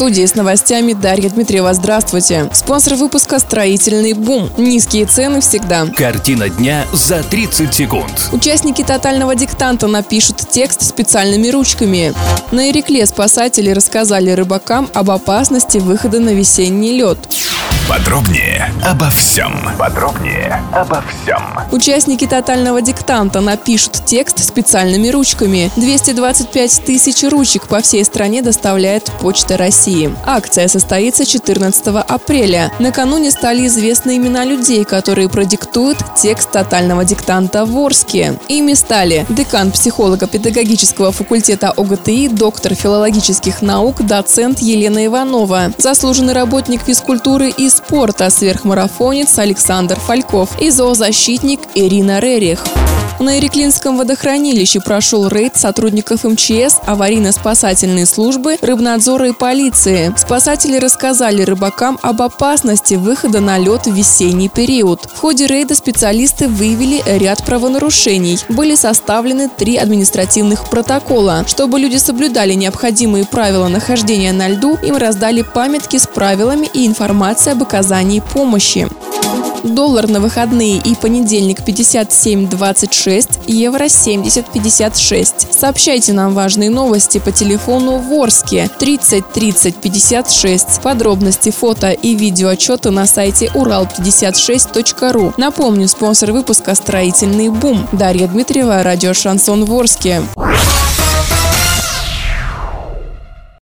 Студии с новостями Дарья Дмитриева. Здравствуйте. Спонсор выпуска «Строительный бум». Низкие цены всегда. Картина дня за 30 секунд. Участники тотального диктанта напишут текст специальными ручками. На Ирекле спасатели рассказали рыбакам об опасности выхода на весенний лед. Подробнее обо всем. Подробнее обо всем. Участники тотального диктанта напишут текст специальными ручками. 225 тысяч ручек по всей стране доставляет Почта России. Акция состоится 14 апреля. Накануне стали известны имена людей, которые продиктуют текст тотального диктанта в Орске. Ими стали декан психолого-педагогического факультета ОГТИ, доктор филологических наук, доцент Елена Иванова, заслуженный работник физкультуры и спорта, сверхмарафонец Александр Фальков и зоозащитник Ирина Рерих. На Иреклинском водохранилище прошел рейд сотрудников МЧС, аварийно-спасательной службы, рыбнадзора и полиции. Спасатели рассказали рыбакам об опасности выхода на лед в весенний период. В ходе рейда специалисты выявили ряд правонарушений. Были составлены три административных протокола. Чтобы люди соблюдали необходимые правила нахождения на льду, им раздали памятки с правилами и информацией об оказании помощи. Доллар на выходные и понедельник 57.26, евро 70.56. Сообщайте нам важные новости по телефону Ворске 30 30 56. Подробности, фото и видеоотчеты на сайте урал56.ру. Напомню, спонсор выпуска «Строительный бум». Дарья Дмитриева, радио «Шансон Ворске».